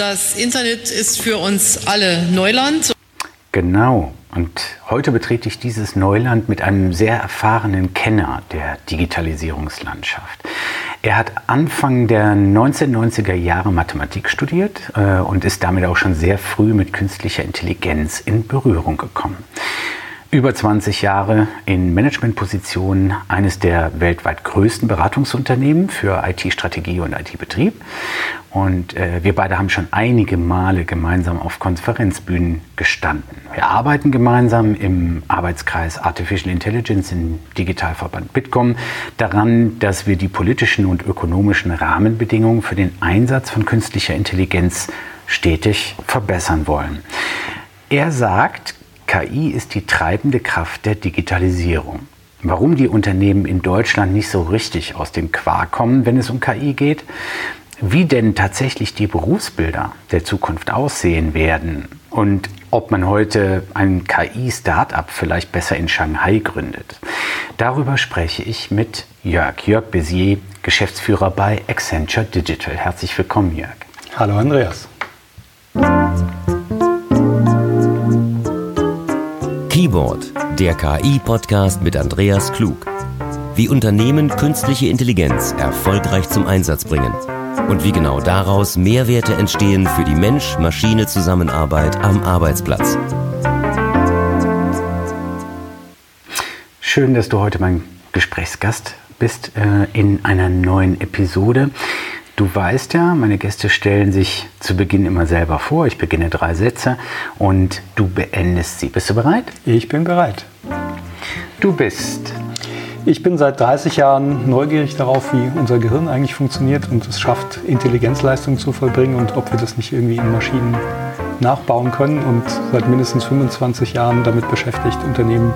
Das Internet ist für uns alle Neuland. Genau. Und heute betrete ich dieses Neuland mit einem sehr erfahrenen Kenner der Digitalisierungslandschaft. Er hat Anfang der 1990er Jahre Mathematik studiert äh, und ist damit auch schon sehr früh mit künstlicher Intelligenz in Berührung gekommen. Über 20 Jahre in Managementpositionen eines der weltweit größten Beratungsunternehmen für IT-Strategie und IT-Betrieb. Und äh, wir beide haben schon einige Male gemeinsam auf Konferenzbühnen gestanden. Wir arbeiten gemeinsam im Arbeitskreis Artificial Intelligence im Digitalverband Bitkom daran, dass wir die politischen und ökonomischen Rahmenbedingungen für den Einsatz von künstlicher Intelligenz stetig verbessern wollen. Er sagt, KI ist die treibende Kraft der Digitalisierung. Warum die Unternehmen in Deutschland nicht so richtig aus dem Quark kommen, wenn es um KI geht, wie denn tatsächlich die Berufsbilder der Zukunft aussehen werden und ob man heute ein KI-Startup vielleicht besser in Shanghai gründet. Darüber spreche ich mit Jörg, Jörg Bézier, Geschäftsführer bei Accenture Digital. Herzlich willkommen, Jörg. Hallo, Andreas. Keyboard, der KI-Podcast mit Andreas Klug. Wie Unternehmen künstliche Intelligenz erfolgreich zum Einsatz bringen und wie genau daraus Mehrwerte entstehen für die Mensch-Maschine-Zusammenarbeit am Arbeitsplatz. Schön, dass du heute mein Gesprächsgast bist äh, in einer neuen Episode. Du weißt ja, meine Gäste stellen sich zu Beginn immer selber vor. Ich beginne drei Sätze und du beendest sie. Bist du bereit? Ich bin bereit. Du bist. Ich bin seit 30 Jahren neugierig darauf, wie unser Gehirn eigentlich funktioniert und es schafft, Intelligenzleistungen zu vollbringen und ob wir das nicht irgendwie in Maschinen nachbauen können. Und seit mindestens 25 Jahren damit beschäftigt, Unternehmen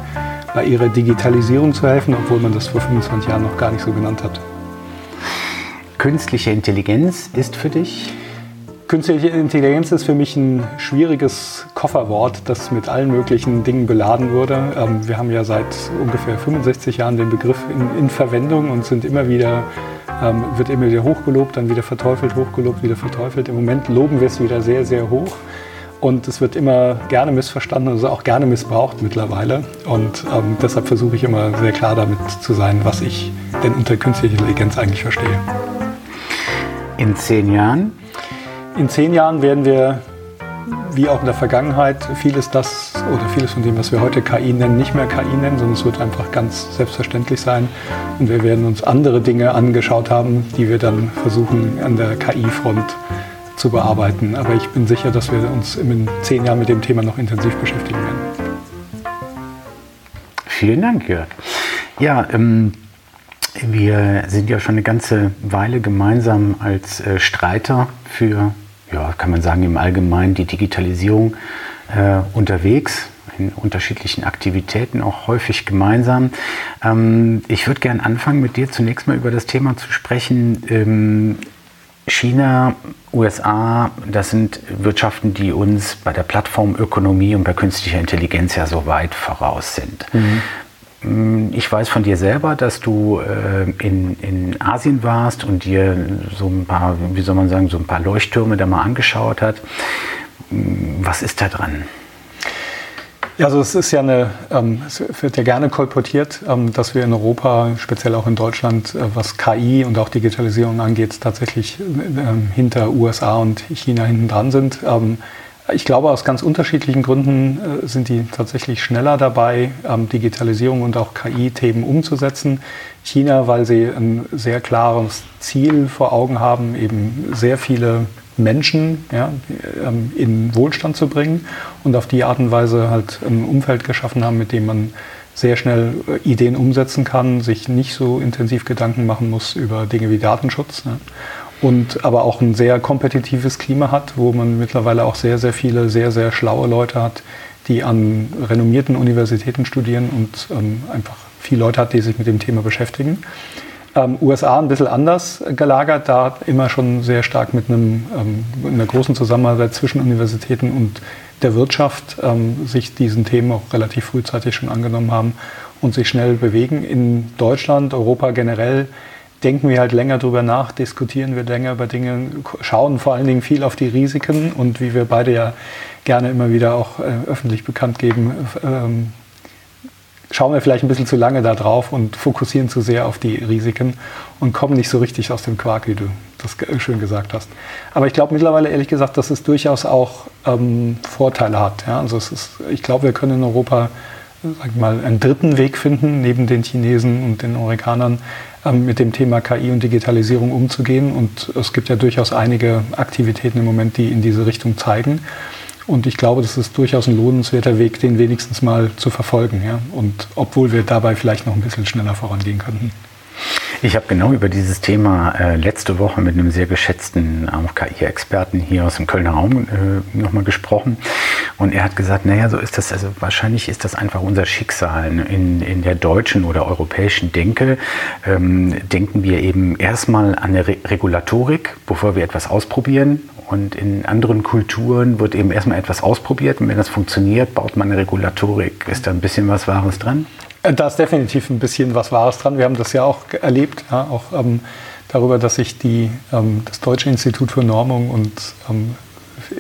bei ihrer Digitalisierung zu helfen, obwohl man das vor 25 Jahren noch gar nicht so genannt hat. Künstliche Intelligenz ist für dich? Künstliche Intelligenz ist für mich ein schwieriges Kofferwort, das mit allen möglichen Dingen beladen wurde. Ähm, wir haben ja seit ungefähr 65 Jahren den Begriff in, in Verwendung und sind immer wieder, ähm, wird immer wieder hochgelobt, dann wieder verteufelt, hochgelobt, wieder verteufelt. Im Moment loben wir es wieder sehr, sehr hoch. Und es wird immer gerne missverstanden, also auch gerne missbraucht mittlerweile. Und ähm, deshalb versuche ich immer sehr klar damit zu sein, was ich denn unter künstlicher Intelligenz eigentlich verstehe. In zehn Jahren? In zehn Jahren werden wir, wie auch in der Vergangenheit, vieles das oder vieles von dem, was wir heute KI nennen, nicht mehr KI nennen, sondern es wird einfach ganz selbstverständlich sein. Und wir werden uns andere Dinge angeschaut haben, die wir dann versuchen an der KI-Front zu bearbeiten. Aber ich bin sicher, dass wir uns in zehn Jahren mit dem Thema noch intensiv beschäftigen werden. Vielen Dank, Jörg. Ja, ähm, wir sind ja schon eine ganze Weile gemeinsam als äh, Streiter für, ja, kann man sagen, im Allgemeinen die Digitalisierung äh, unterwegs in unterschiedlichen Aktivitäten, auch häufig gemeinsam. Ähm, ich würde gerne anfangen, mit dir zunächst mal über das Thema zu sprechen. Ähm, China, USA, das sind Wirtschaften, die uns bei der Plattformökonomie und bei künstlicher Intelligenz ja so weit voraus sind. Mhm. Mm, ich weiß von dir selber, dass du äh, in, in Asien warst und dir so ein paar, wie soll man sagen, so ein paar Leuchttürme da mal angeschaut hat. Mm, was ist da dran? Ja, also es ist ja eine, ähm, es wird ja gerne kolportiert, ähm, dass wir in Europa, speziell auch in Deutschland, äh, was KI und auch Digitalisierung angeht, tatsächlich ähm, hinter USA und China hinten dran sind. Ähm, ich glaube, aus ganz unterschiedlichen Gründen äh, sind die tatsächlich schneller dabei, ähm, Digitalisierung und auch KI-Themen umzusetzen. China, weil sie ein sehr klares Ziel vor Augen haben, eben sehr viele Menschen ja, ähm, in Wohlstand zu bringen und auf die Art und Weise halt ein Umfeld geschaffen haben, mit dem man sehr schnell äh, Ideen umsetzen kann, sich nicht so intensiv Gedanken machen muss über Dinge wie Datenschutz. Ne? Und aber auch ein sehr kompetitives Klima hat, wo man mittlerweile auch sehr, sehr viele sehr, sehr schlaue Leute hat, die an renommierten Universitäten studieren und ähm, einfach viele Leute hat, die sich mit dem Thema beschäftigen. Ähm, USA ein bisschen anders gelagert, da immer schon sehr stark mit einem, ähm, einer großen Zusammenarbeit zwischen Universitäten und der Wirtschaft ähm, sich diesen Themen auch relativ frühzeitig schon angenommen haben und sich schnell bewegen. In Deutschland, Europa generell denken wir halt länger drüber nach, diskutieren wir länger über Dinge, schauen vor allen Dingen viel auf die Risiken und wie wir beide ja gerne immer wieder auch äh, öffentlich bekannt geben, ähm, schauen wir vielleicht ein bisschen zu lange da drauf und fokussieren zu sehr auf die Risiken und kommen nicht so richtig aus dem Quark, wie du das schön gesagt hast. Aber ich glaube mittlerweile ehrlich gesagt, dass es durchaus auch ähm, Vorteile hat. Ja? Also ist, ich glaube, wir können in Europa sag mal, einen dritten Weg finden, neben den Chinesen und den Amerikanern, mit dem Thema KI und Digitalisierung umzugehen. Und es gibt ja durchaus einige Aktivitäten im Moment, die in diese Richtung zeigen. Und ich glaube, das ist durchaus ein lohnenswerter Weg, den wenigstens mal zu verfolgen. Ja? Und obwohl wir dabei vielleicht noch ein bisschen schneller vorangehen könnten. Ich habe genau über dieses Thema äh, letzte Woche mit einem sehr geschätzten auch KI-Experten hier aus dem Kölner Raum äh, nochmal gesprochen. Und er hat gesagt, naja, so ist das, also wahrscheinlich ist das einfach unser Schicksal. In, in der deutschen oder europäischen Denke ähm, denken wir eben erstmal an eine Re Regulatorik, bevor wir etwas ausprobieren. Und in anderen Kulturen wird eben erstmal etwas ausprobiert und wenn das funktioniert, baut man eine Regulatorik. Ist da ein bisschen was Wahres dran? Da ist definitiv ein bisschen was Wahres dran. Wir haben das ja auch erlebt, ja, auch ähm, darüber, dass sich die, ähm, das Deutsche Institut für Normung und ähm,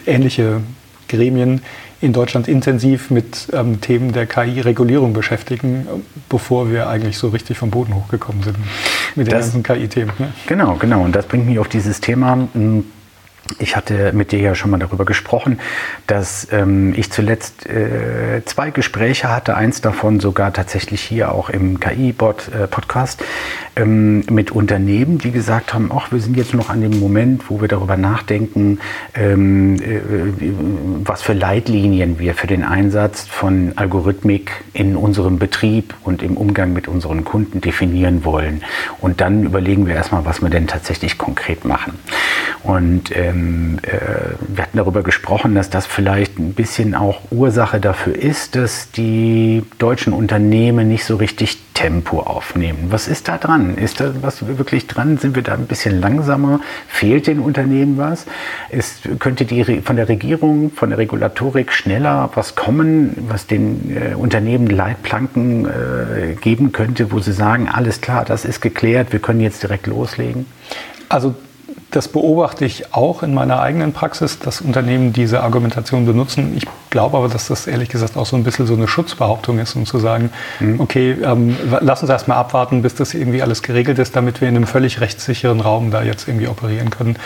ähnliche Gremien in Deutschland intensiv mit ähm, Themen der KI-Regulierung beschäftigen, bevor wir eigentlich so richtig vom Boden hochgekommen sind mit den ganzen KI-Themen. Ne? Genau, genau. Und das bringt mich auf dieses Thema. Hm, ich hatte mit dir ja schon mal darüber gesprochen, dass ähm, ich zuletzt äh, zwei Gespräche hatte, eins davon sogar tatsächlich hier auch im KI-Bot-Podcast, äh, ähm, mit Unternehmen, die gesagt haben, ach, wir sind jetzt noch an dem Moment, wo wir darüber nachdenken, ähm, äh, was für Leitlinien wir für den Einsatz von Algorithmik in unserem Betrieb und im Umgang mit unseren Kunden definieren wollen. Und dann überlegen wir erstmal, was wir denn tatsächlich konkret machen. Und ähm, äh, wir hatten darüber gesprochen, dass das vielleicht ein bisschen auch Ursache dafür ist, dass die deutschen Unternehmen nicht so richtig Tempo aufnehmen. Was ist da dran? Ist da was wirklich dran? Sind wir da ein bisschen langsamer? Fehlt den Unternehmen was? Ist, könnte die von der Regierung, von der Regulatorik schneller was kommen, was den äh, Unternehmen Leitplanken äh, geben könnte, wo sie sagen, alles klar, das ist geklärt, wir können jetzt direkt loslegen? Also das beobachte ich auch in meiner eigenen Praxis, dass Unternehmen diese Argumentation benutzen. Ich glaube aber, dass das ehrlich gesagt auch so ein bisschen so eine Schutzbehauptung ist, um zu sagen, mhm. okay, ähm, lass uns erstmal abwarten, bis das irgendwie alles geregelt ist, damit wir in einem völlig rechtssicheren Raum da jetzt irgendwie operieren können.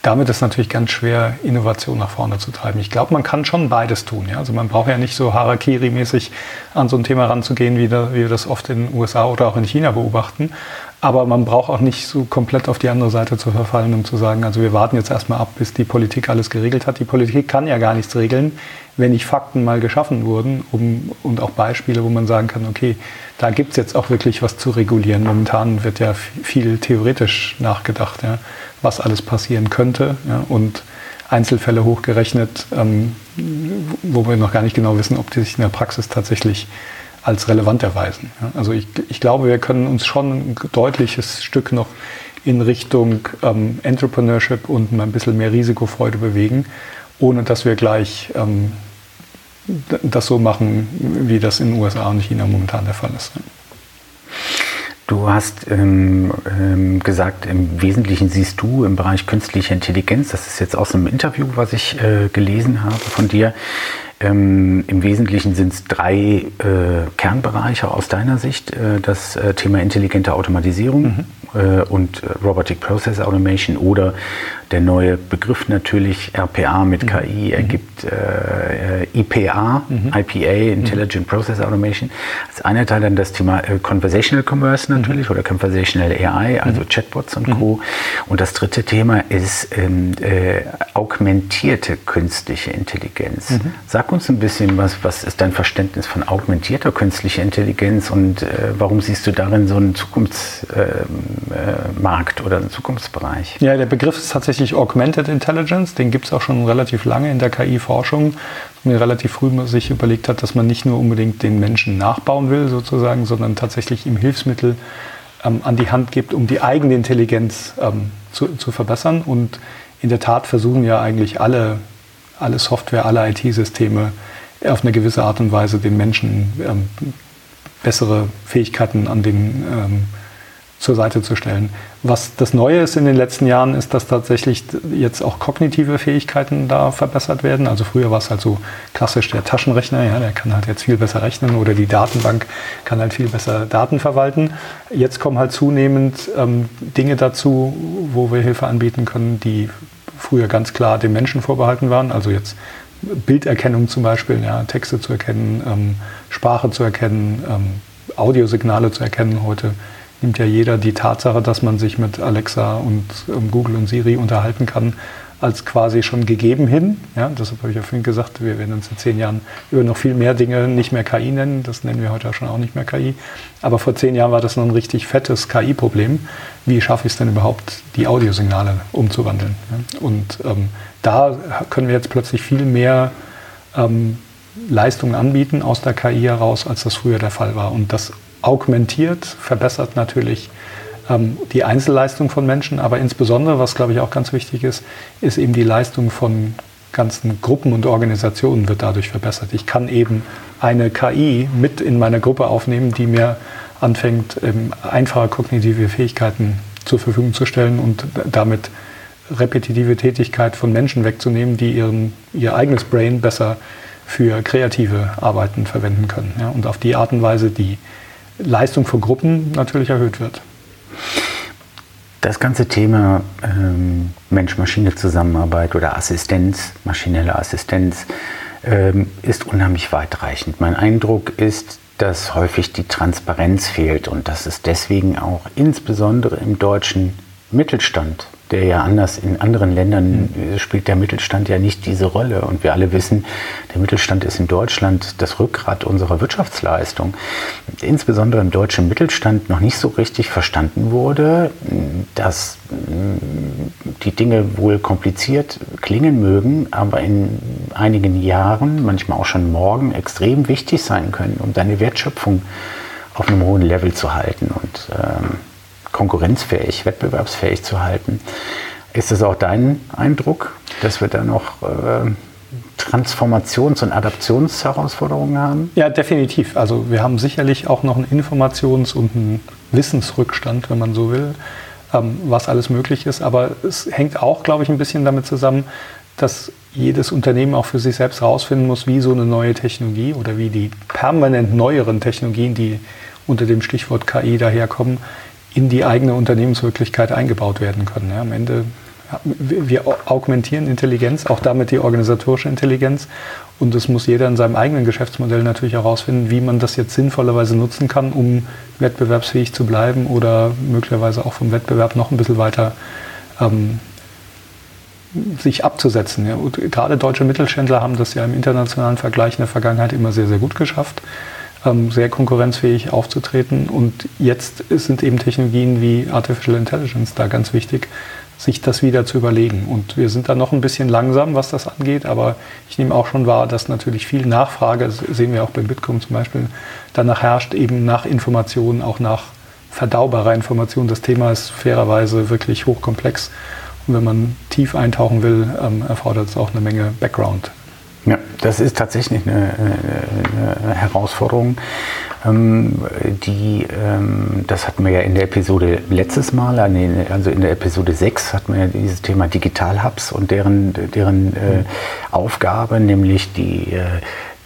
Damit ist natürlich ganz schwer, Innovation nach vorne zu treiben. Ich glaube, man kann schon beides tun. Ja? Also man braucht ja nicht so Harakiri-mäßig an so ein Thema ranzugehen, wie, da, wie wir das oft in den USA oder auch in China beobachten. Aber man braucht auch nicht so komplett auf die andere Seite zu verfallen, um zu sagen, also wir warten jetzt erstmal ab, bis die Politik alles geregelt hat. Die Politik kann ja gar nichts regeln, wenn nicht Fakten mal geschaffen wurden um, und auch Beispiele, wo man sagen kann, okay, da gibt es jetzt auch wirklich was zu regulieren. Momentan wird ja viel theoretisch nachgedacht, ja, was alles passieren könnte ja, und Einzelfälle hochgerechnet, ähm, wo wir noch gar nicht genau wissen, ob die sich in der Praxis tatsächlich als relevant erweisen. Also ich, ich glaube, wir können uns schon ein deutliches Stück noch in Richtung ähm, Entrepreneurship und ein bisschen mehr Risikofreude bewegen, ohne dass wir gleich ähm, das so machen, wie das in den USA und China momentan der Fall ist. Du hast ähm, ähm, gesagt, im Wesentlichen siehst du im Bereich künstliche Intelligenz, das ist jetzt aus einem Interview, was ich äh, gelesen habe von dir, ähm, Im Wesentlichen sind es drei äh, Kernbereiche aus deiner Sicht. Äh, das äh, Thema intelligente Automatisierung mhm. Äh, und Robotic Process Automation oder der neue Begriff natürlich RPA mit mhm. KI ergibt äh, äh IPA, mhm. IPA, Intelligent mhm. Process Automation. Als einer Teil dann das Thema äh, Conversational Commerce mhm. natürlich oder Conversational AI, also mhm. Chatbots und Co. Und das dritte Thema ist ähm, äh, augmentierte künstliche Intelligenz. Sag uns ein bisschen was, was ist dein Verständnis von augmentierter künstlicher Intelligenz und äh, warum siehst du darin so einen Zukunftsmarkt oder einen Zukunftsbereich? Ja, der Begriff ist tatsächlich tatsächlich Augmented Intelligence. Den gibt es auch schon relativ lange in der KI-Forschung. Mir relativ früh sich überlegt hat, dass man nicht nur unbedingt den Menschen nachbauen will, sozusagen, sondern tatsächlich ihm Hilfsmittel ähm, an die Hand gibt, um die eigene Intelligenz ähm, zu, zu verbessern. Und in der Tat versuchen ja eigentlich alle, alle Software, alle IT-Systeme auf eine gewisse Art und Weise den Menschen ähm, bessere Fähigkeiten an den ähm, zur Seite zu stellen. Was das Neue ist in den letzten Jahren, ist, dass tatsächlich jetzt auch kognitive Fähigkeiten da verbessert werden. Also früher war es halt so klassisch der Taschenrechner, ja, der kann halt jetzt viel besser rechnen oder die Datenbank kann halt viel besser Daten verwalten. Jetzt kommen halt zunehmend ähm, Dinge dazu, wo wir Hilfe anbieten können, die früher ganz klar dem Menschen vorbehalten waren. Also jetzt Bilderkennung zum Beispiel, ja, Texte zu erkennen, ähm, Sprache zu erkennen, ähm, Audiosignale zu erkennen. Heute nimmt ja jeder die Tatsache, dass man sich mit Alexa und ähm, Google und Siri unterhalten kann, als quasi schon gegeben hin. Ja, deshalb habe ich ja vorhin gesagt, wir werden uns in zehn Jahren über noch viel mehr Dinge nicht mehr KI nennen. Das nennen wir heute schon auch nicht mehr KI. Aber vor zehn Jahren war das noch ein richtig fettes KI-Problem. Wie schaffe ich es denn überhaupt, die Audiosignale umzuwandeln? Ja, und ähm, da können wir jetzt plötzlich viel mehr ähm, Leistungen anbieten aus der KI heraus, als das früher der Fall war. Und das augmentiert, verbessert natürlich ähm, die Einzelleistung von Menschen, aber insbesondere, was glaube ich auch ganz wichtig ist, ist eben die Leistung von ganzen Gruppen und Organisationen wird dadurch verbessert. Ich kann eben eine KI mit in meine Gruppe aufnehmen, die mir anfängt, ähm, einfache kognitive Fähigkeiten zur Verfügung zu stellen und damit repetitive Tätigkeit von Menschen wegzunehmen, die ihren, ihr eigenes Brain besser für kreative Arbeiten verwenden können. Ja, und auf die Art und Weise die Leistung von Gruppen natürlich erhöht wird. Das ganze Thema ähm, Mensch-Maschine-Zusammenarbeit oder Assistenz, maschinelle Assistenz, ähm, ist unheimlich weitreichend. Mein Eindruck ist, dass häufig die Transparenz fehlt und dass es deswegen auch insbesondere im deutschen Mittelstand der ja anders in anderen Ländern mhm. spielt der Mittelstand ja nicht diese Rolle. Und wir alle wissen, der Mittelstand ist in Deutschland das Rückgrat unserer Wirtschaftsleistung. Insbesondere im deutschen Mittelstand noch nicht so richtig verstanden wurde, dass mm, die Dinge wohl kompliziert klingen mögen, aber in einigen Jahren, manchmal auch schon morgen, extrem wichtig sein können, um deine Wertschöpfung auf einem hohen Level zu halten. Und ähm, konkurrenzfähig, wettbewerbsfähig zu halten. Ist das auch dein Eindruck, dass wir da noch äh, Transformations- und Adaptionsherausforderungen haben? Ja, definitiv. Also wir haben sicherlich auch noch einen Informations- und einen Wissensrückstand, wenn man so will, ähm, was alles möglich ist. Aber es hängt auch, glaube ich, ein bisschen damit zusammen, dass jedes Unternehmen auch für sich selbst herausfinden muss, wie so eine neue Technologie oder wie die permanent neueren Technologien, die unter dem Stichwort KI daherkommen, in die eigene Unternehmenswirklichkeit eingebaut werden können. Ja, am Ende, wir augmentieren Intelligenz, auch damit die organisatorische Intelligenz. Und es muss jeder in seinem eigenen Geschäftsmodell natürlich herausfinden, wie man das jetzt sinnvollerweise nutzen kann, um wettbewerbsfähig zu bleiben oder möglicherweise auch vom Wettbewerb noch ein bisschen weiter ähm, sich abzusetzen. Ja. Gerade deutsche Mittelständler haben das ja im internationalen Vergleich in der Vergangenheit immer sehr, sehr gut geschafft sehr konkurrenzfähig aufzutreten. Und jetzt sind eben Technologien wie Artificial Intelligence da ganz wichtig, sich das wieder zu überlegen. Und wir sind da noch ein bisschen langsam, was das angeht, aber ich nehme auch schon wahr, dass natürlich viel Nachfrage, sehen wir auch beim Bitcoin zum Beispiel, danach herrscht, eben nach Informationen, auch nach verdaubarer Information. Das Thema ist fairerweise wirklich hochkomplex. Und wenn man tief eintauchen will, ähm, erfordert es auch eine Menge Background. Das ist tatsächlich eine, eine Herausforderung. Ähm, die, ähm, das hatten wir ja in der Episode letztes Mal, also in der Episode 6 hatten wir ja dieses Thema Digital Hubs und deren, deren äh, Aufgabe, nämlich die äh,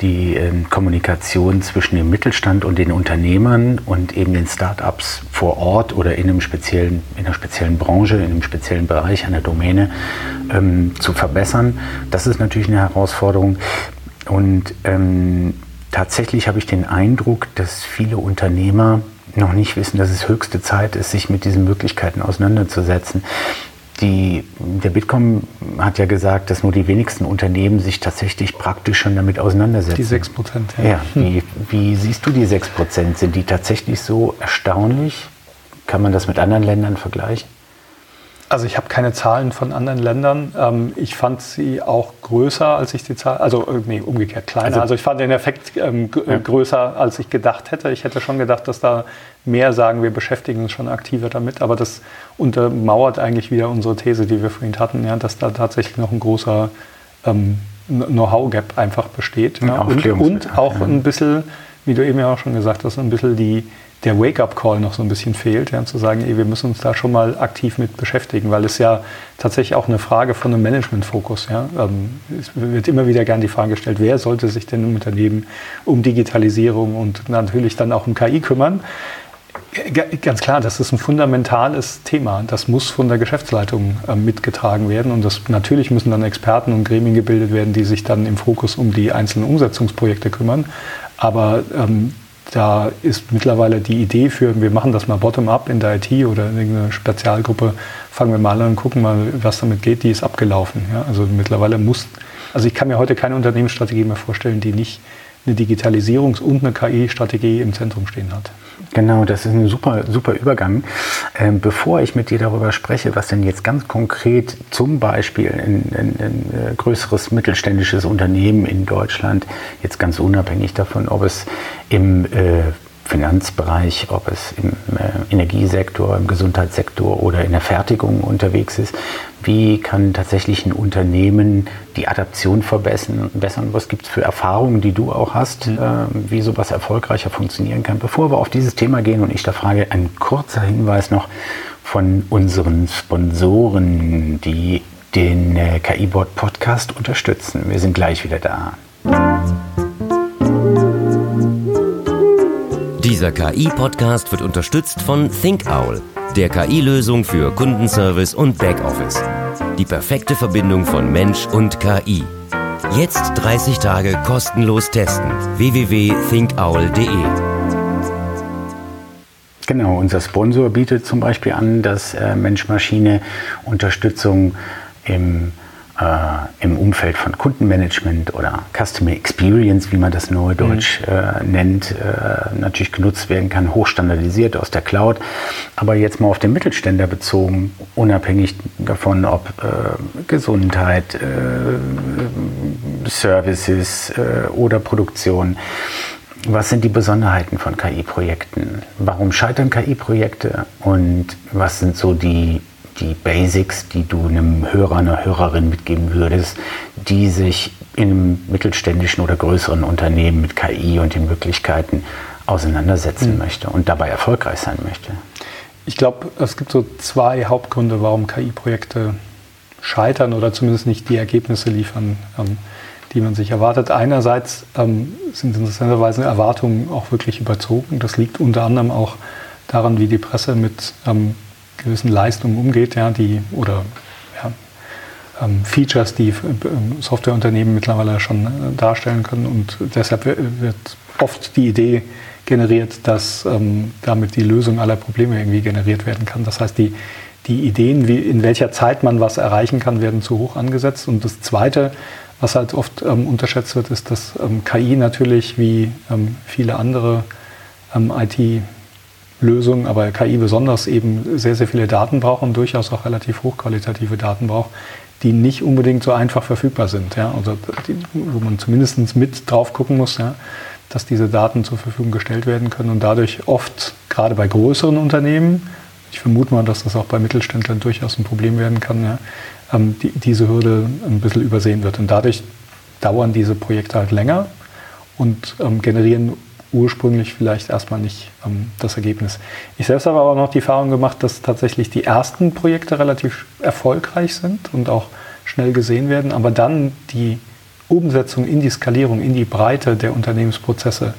die ähm, Kommunikation zwischen dem Mittelstand und den Unternehmern und eben den Start-ups vor Ort oder in, einem speziellen, in einer speziellen Branche, in einem speziellen Bereich, einer Domäne ähm, zu verbessern. Das ist natürlich eine Herausforderung. Und ähm, tatsächlich habe ich den Eindruck, dass viele Unternehmer noch nicht wissen, dass es höchste Zeit ist, sich mit diesen Möglichkeiten auseinanderzusetzen. Die, der Bitkom hat ja gesagt, dass nur die wenigsten Unternehmen sich tatsächlich praktisch schon damit auseinandersetzen. Die 6 Prozent, ja. ja wie, wie, siehst du die 6 Prozent? Sind die tatsächlich so erstaunlich? Kann man das mit anderen Ländern vergleichen? Also ich habe keine Zahlen von anderen Ländern. Ähm, ich fand sie auch größer, als ich die Zahl, also äh, nee, umgekehrt kleiner. Also, also ich fand den Effekt ähm, ja. größer, als ich gedacht hätte. Ich hätte schon gedacht, dass da mehr sagen, wir beschäftigen uns schon aktiver damit. Aber das untermauert eigentlich wieder unsere These, die wir vorhin hatten, ja, dass da tatsächlich noch ein großer ähm, Know-how-Gap einfach besteht. Ja, und, und, auch ein bisschen wie du eben ja auch schon gesagt hast, ein bisschen die, der Wake-up-Call noch so ein bisschen fehlt, ja, zu sagen, ey, wir müssen uns da schon mal aktiv mit beschäftigen, weil es ja tatsächlich auch eine Frage von einem Management-Fokus. Ja. Ähm, es wird immer wieder gern die Frage gestellt, wer sollte sich denn im Unternehmen um Digitalisierung und natürlich dann auch um KI kümmern? Ganz klar, das ist ein fundamentales Thema. Das muss von der Geschäftsleitung äh, mitgetragen werden. Und das, natürlich müssen dann Experten und Gremien gebildet werden, die sich dann im Fokus um die einzelnen Umsetzungsprojekte kümmern. Aber ähm, da ist mittlerweile die Idee für, wir machen das mal bottom-up in der IT oder in irgendeiner Spezialgruppe, fangen wir mal an und gucken mal, was damit geht, die ist abgelaufen. Ja? Also mittlerweile muss, also ich kann mir heute keine Unternehmensstrategie mehr vorstellen, die nicht eine Digitalisierungs- und eine KI-Strategie im Zentrum stehen hat. Genau, das ist ein super, super Übergang. Ähm, bevor ich mit dir darüber spreche, was denn jetzt ganz konkret zum Beispiel ein, äh, größeres mittelständisches Unternehmen in Deutschland, jetzt ganz unabhängig davon, ob es im äh, Finanzbereich, ob es im äh, Energiesektor, im Gesundheitssektor oder in der Fertigung unterwegs ist. Wie kann tatsächlich ein Unternehmen die Adaption verbessern? Was gibt es für Erfahrungen, die du auch hast, mhm. äh, wie sowas erfolgreicher funktionieren kann? Bevor wir auf dieses Thema gehen und ich da frage, ein kurzer Hinweis noch von unseren Sponsoren, die den äh, KI-Board Podcast unterstützen. Wir sind gleich wieder da. Dieser KI-Podcast wird unterstützt von ThinkOwl, der KI-Lösung für Kundenservice und Backoffice. Die perfekte Verbindung von Mensch und KI. Jetzt 30 Tage kostenlos testen. www.thinkowl.de Genau, unser Sponsor bietet zum Beispiel an, dass äh, Mensch-Maschine-Unterstützung im äh, im Umfeld von Kundenmanagement oder Customer Experience, wie man das neudeutsch mhm. äh, nennt, äh, natürlich genutzt werden kann, hochstandardisiert aus der Cloud. Aber jetzt mal auf den Mittelständler bezogen, unabhängig davon, ob äh, Gesundheit, äh, Services äh, oder Produktion. Was sind die Besonderheiten von KI-Projekten? Warum scheitern KI-Projekte? Und was sind so die die Basics, die du einem Hörer, einer Hörerin mitgeben würdest, die sich in einem mittelständischen oder größeren Unternehmen mit KI und den Möglichkeiten auseinandersetzen mhm. möchte und dabei erfolgreich sein möchte? Ich glaube, es gibt so zwei Hauptgründe, warum KI-Projekte scheitern oder zumindest nicht die Ergebnisse liefern, ähm, die man sich erwartet. Einerseits ähm, sind interessanterweise Erwartungen auch wirklich überzogen. Das liegt unter anderem auch daran, wie die Presse mit ähm, gewissen Leistungen umgeht, ja, die oder ja, ähm, Features, die ähm, Softwareunternehmen mittlerweile schon äh, darstellen können. Und deshalb wird oft die Idee generiert, dass ähm, damit die Lösung aller Probleme irgendwie generiert werden kann. Das heißt, die, die Ideen, wie, in welcher Zeit man was erreichen kann, werden zu hoch angesetzt. Und das Zweite, was halt oft ähm, unterschätzt wird, ist, dass ähm, KI natürlich wie ähm, viele andere IT- Lösungen, aber KI besonders eben sehr, sehr viele Daten braucht und durchaus auch relativ hochqualitative Daten braucht, die nicht unbedingt so einfach verfügbar sind. Ja? Also die, wo man zumindest mit drauf gucken muss, ja? dass diese Daten zur Verfügung gestellt werden können und dadurch oft, gerade bei größeren Unternehmen, ich vermute mal, dass das auch bei Mittelständlern durchaus ein Problem werden kann, ja? ähm, die, diese Hürde ein bisschen übersehen wird. Und dadurch dauern diese Projekte halt länger und ähm, generieren ursprünglich vielleicht erstmal nicht ähm, das Ergebnis. Ich selbst habe aber auch noch die Erfahrung gemacht, dass tatsächlich die ersten Projekte relativ erfolgreich sind und auch schnell gesehen werden, aber dann die Umsetzung in die Skalierung, in die Breite der Unternehmensprozesse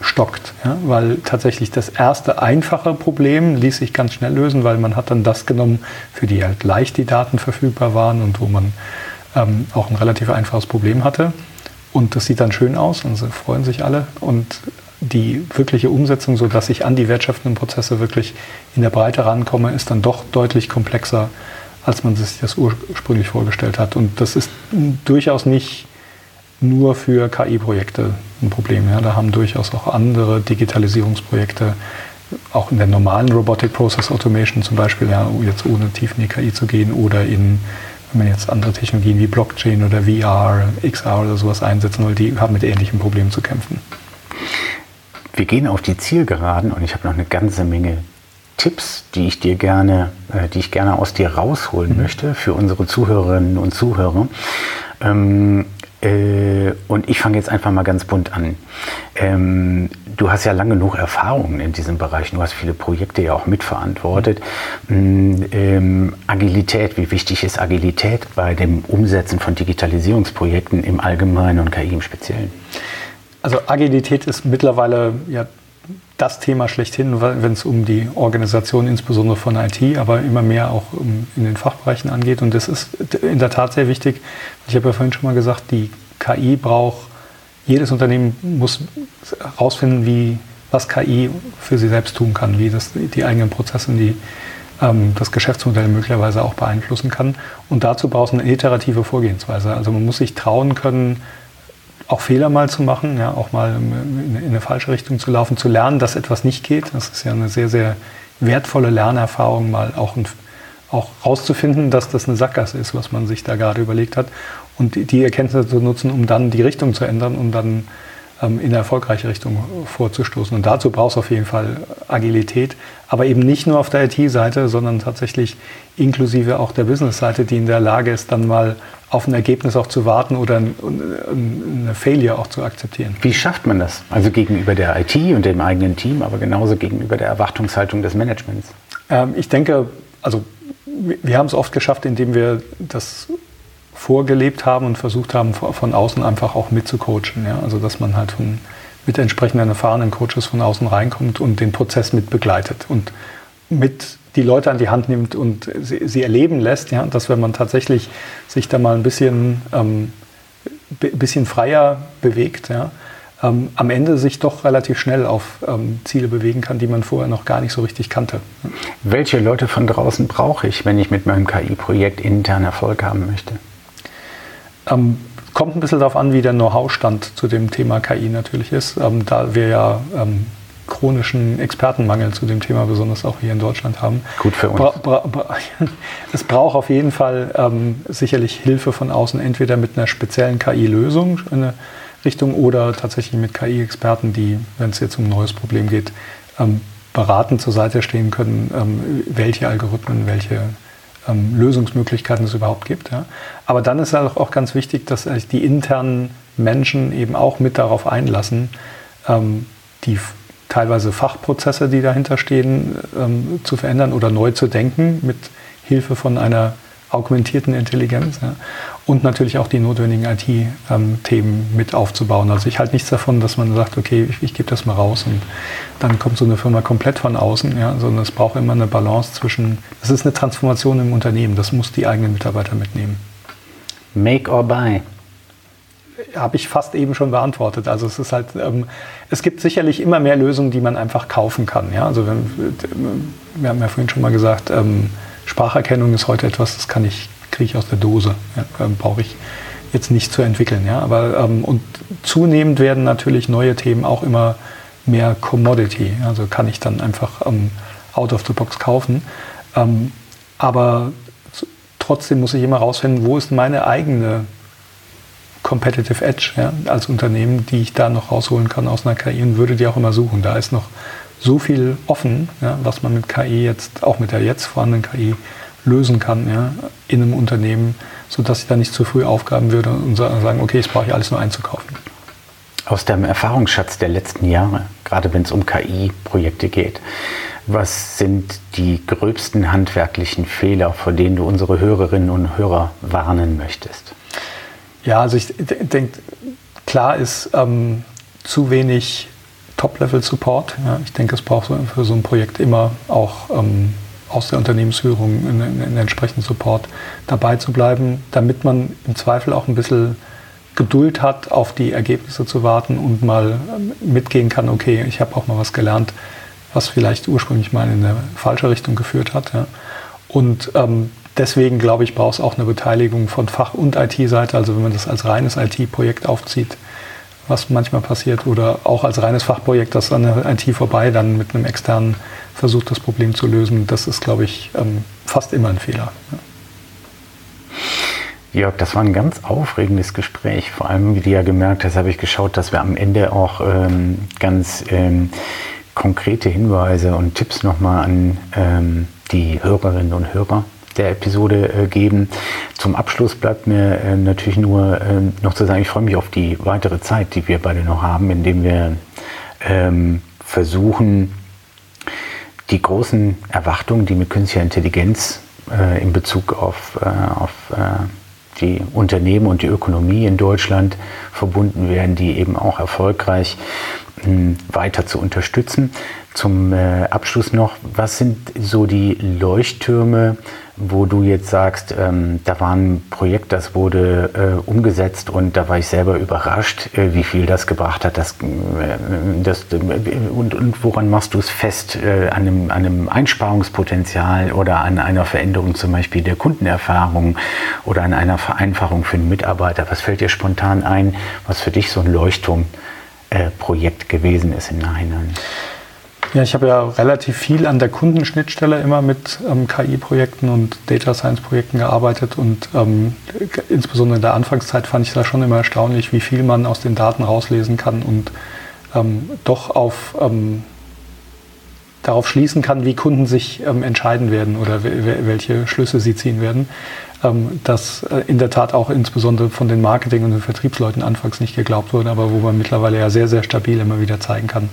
stockt, ja? weil tatsächlich das erste einfache Problem ließ sich ganz schnell lösen, weil man hat dann das genommen, für die halt leicht die Daten verfügbar waren und wo man ähm, auch ein relativ einfaches Problem hatte. Und das sieht dann schön aus und sie freuen sich alle. Und die wirkliche Umsetzung, sodass ich an die wirtschaftlichen Prozesse wirklich in der Breite rankomme, ist dann doch deutlich komplexer, als man sich das ursprünglich vorgestellt hat. Und das ist durchaus nicht nur für KI-Projekte ein Problem. Ja. Da haben durchaus auch andere Digitalisierungsprojekte, auch in der normalen Robotic Process Automation zum Beispiel, ja, jetzt ohne tief in die KI zu gehen oder in wenn man jetzt andere Technologien wie Blockchain oder VR, XR oder sowas einsetzen will, die haben mit ähnlichen Problemen zu kämpfen. Wir gehen auf die Zielgeraden und ich habe noch eine ganze Menge Tipps, die ich dir gerne, äh, die ich gerne aus dir rausholen mhm. möchte für unsere Zuhörerinnen und Zuhörer. Ähm, Äh, und ich fange jetzt einfach mal ganz bunt an. Ähm, du hast ja lange genug Erfahrungen in diesem Bereich. Du hast viele Projekte ja auch mitverantwortet. Mhm. Ähm, Agilität, wie wichtig ist Agilität bei dem Umsetzen von Digitalisierungsprojekten im Allgemeinen und KI im Speziellen? Also Agilität ist mittlerweile ja das Thema schlechthin, wenn es um die Organisation insbesondere von IT, aber immer mehr auch um, in den Fachbereichen angeht. Und das ist in der Tat sehr wichtig. Ich habe ja vorhin schon mal gesagt, die KI braucht, jedes Unternehmen muss herausfinden, wie, was KI für sie selbst tun kann, wie das die eigenen Prozesse, die ähm, das Geschäftsmodell möglicherweise auch beeinflussen kann. Und dazu braucht es eine iterative Vorgehensweise. Also man muss sich trauen können, auch Fehler mal zu machen, ja, auch mal in, in eine falsche Richtung zu laufen, zu lernen, dass etwas nicht geht. Das ist ja eine sehr, sehr wertvolle Lernerfahrung, mal auch, ein, auch rauszufinden, dass das eine Sackgasse ist, was man sich da gerade überlegt hat. Und die, die Erkenntnisse zu nutzen, um dann die Richtung zu ändern, um dann ähm, in eine erfolgreiche Richtung vorzustoßen. Und dazu braucht es auf jeden Fall Agilität, aber eben nicht nur auf der IT-Seite, sondern tatsächlich inklusive auch der Business-Seite, die in der Lage ist, dann mal auf ein Ergebnis auch zu warten oder eine Failure auch zu akzeptieren. Wie schafft man das? Also gegenüber der IT und dem eigenen Team, aber genauso gegenüber der Erwartungshaltung des Managements? Ähm, ich denke, also wir haben es oft geschafft, indem wir das vorgelebt haben und versucht haben, von außen einfach auch mitzucoachen. Ja? Also dass man halt von, mit entsprechenden erfahrenen Coaches von außen reinkommt und den Prozess mit begleitet und mit die Leute an die Hand nimmt und sie, sie erleben lässt, ja, dass wenn man tatsächlich sich da mal ein bisschen, ähm, bisschen freier bewegt, ja, ähm, am Ende sich doch relativ schnell auf ähm, Ziele bewegen kann, die man vorher noch gar nicht so richtig kannte. Welche Leute von draußen brauche ich, wenn ich mit meinem KI-Projekt intern Erfolg haben möchte? Ähm, kommt ein bisschen darauf an, wie der Know-how-Stand zu dem Thema KI natürlich ist. Ähm, da wir ja ähm, chronischen Expertenmangel zu dem Thema, besonders auch hier in Deutschland haben. Gut für uns. Bra bra bra es braucht auf jeden Fall ähm, sicherlich Hilfe von außen, entweder mit einer speziellen KI-Lösung in eine Richtung oder tatsächlich mit KI-Experten, die, wenn es jetzt um ein neues Problem geht, ähm, beratend zur Seite stehen können, ähm, welche Algorithmen, welche ähm, Lösungsmöglichkeiten es überhaupt gibt. Ja. Aber dann ist auch, auch ganz wichtig, dass die internen Menschen eben auch mit darauf einlassen, ähm, die teilweise Fachprozesse, die dahinter stehen, ähm, zu verändern oder neu zu denken mit Hilfe von einer augmentierten Intelligenz ja. und natürlich auch die notwendigen IT-Themen ähm, mit aufzubauen. Also ich halte nichts davon, dass man sagt, okay, ich, ich gebe das mal raus und dann kommt so eine Firma komplett von außen, ja, sondern es braucht immer eine Balance zwischen, das ist eine Transformation im Unternehmen, das muss die eigenen Mitarbeiter mitnehmen. Make or buy habe ich fast eben schon beantwortet. Also es ist halt, ähm, es gibt sicherlich immer mehr Lösungen, die man einfach kaufen kann. Ja? Also wenn, wir haben ja vorhin schon mal gesagt, ähm, Spracherkennung ist heute etwas, das kann ich, kriege ich aus der Dose. Ja? Ähm, Brauche ich jetzt nicht zu entwickeln. Ja? Aber, ähm, und zunehmend werden natürlich neue Themen auch immer mehr Commodity. Also kann ich dann einfach ähm, out of the box kaufen. Ähm, aber trotzdem muss ich immer herausfinden, wo ist meine eigene Competitive Edge ja, als Unternehmen, die ich da noch rausholen kann aus einer KI und würde die auch immer suchen. Da ist noch so viel offen, ja, was man mit KI jetzt, auch mit der jetzt vorhandenen KI, lösen kann ja, in einem Unternehmen, sodass ich da nicht zu früh aufgaben würde und sagen, okay, jetzt brauche ich alles nur einzukaufen. Aus deinem Erfahrungsschatz der letzten Jahre, gerade wenn es um KI-Projekte geht, was sind die gröbsten handwerklichen Fehler, vor denen du unsere Hörerinnen und Hörer warnen möchtest? Ja, also ich denke, klar ist ähm, zu wenig Top-Level-Support. Ja. Ich denke, es braucht für so ein Projekt immer auch ähm, aus der Unternehmensführung einen, entsprechenden Support dabei zu bleiben, damit man im Zweifel auch ein bisschen Geduld hat, auf die Ergebnisse zu warten und mal ähm, mitgehen kann, okay, ich habe auch mal was gelernt, was vielleicht ursprünglich mal in eine falsche Richtung geführt hat. Ja. Und ähm, deswegen, glaube ich, braucht es auch eine Beteiligung von Fach- und IT-Seite. Also wenn man das als reines IT-Projekt aufzieht, was manchmal passiert, oder auch als reines Fachprojekt, das an der IT vorbei dann mit einem externen versucht, das Problem zu lösen, das ist, glaube ich, ähm, fast immer ein Fehler. Jörg, das war ein ganz aufregendes Gespräch. Vor allem, wie du ja gemerkt hast, habe ich geschaut, dass wir am Ende auch ähm, ganz ähm, konkrete Hinweise und Tipps nochmal an ähm, die Hörerinnen und Hörer der Episode äh, geben. Zum Abschluss bleibt mir äh, natürlich nur äh, noch zu sagen, ich freue mich auf die weitere Zeit, die wir beide noch haben, indem wir ähm, versuchen, die großen Erwartungen, die mit künstlicher Intelligenz äh, in Bezug auf, auf die Unternehmen und die Ökonomie in Deutschland verbunden werden, die eben auch erfolgreich weiter zu unterstützen. Zum äh, Abschluss noch, was sind so die Leuchttürme, wo du jetzt sagst, ähm, da war ein Projekt, das wurde äh, umgesetzt und da war ich selber überrascht, äh, wie viel das gebracht hat. Das, äh, das, äh, und, und, woran machst du es fest? Äh, an einem, einem, Einsparungspotenzial oder an einer Veränderung zum Beispiel der Kundenerfahrung oder an einer Vereinfachung für den Mitarbeiter? Was fällt dir spontan ein, was für dich so ein Leuchtturmprojekt gewesen ist im Nachhinein? Ja, ich habe ja relativ viel an der Kundenschnittstelle immer mit ähm, KI-Projekten und Data Science-Projekten gearbeitet und ähm, insbesondere in der Anfangszeit fand ich das schon immer erstaunlich, wie viel man aus den Daten rauslesen kann und ähm, doch auf, ähm, darauf schließen kann, wie Kunden sich ähm, entscheiden werden oder welche Schlüsse sie ziehen werden. Ähm, das äh, in der Tat auch insbesondere von den Marketing- und den Vertriebsleuten anfangs nicht geglaubt wurde, aber wo man mittlerweile ja sehr, sehr stabil immer wieder zeigen kann,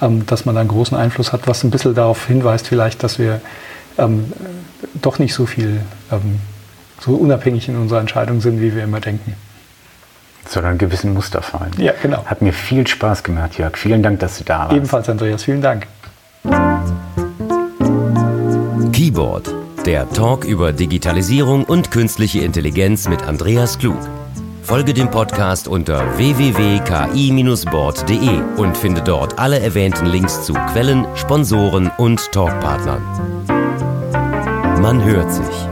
ähm, dass man einen großen Einfluss hat, was ein bisschen darauf hinweist vielleicht, dass wir ähm, doch nicht so viel, ähm, so unabhängig in unserer Entscheidung sind, wie wir immer denken. Sondern einen gewissen Muster fallen. Ja, genau. Hat mir viel Spaß gemacht, Jörg. Vielen Dank, dass du da warst. Ebenfalls, Andreas. Vielen Dank. Keyboard, der Talk über Digitalisierung und künstliche Intelligenz mit Andreas Klug. Folge dem Podcast unter www.ki-board.de und finde dort alle erwähnten Links zu Quellen, Sponsoren und Talkpartnern. Man hört sich.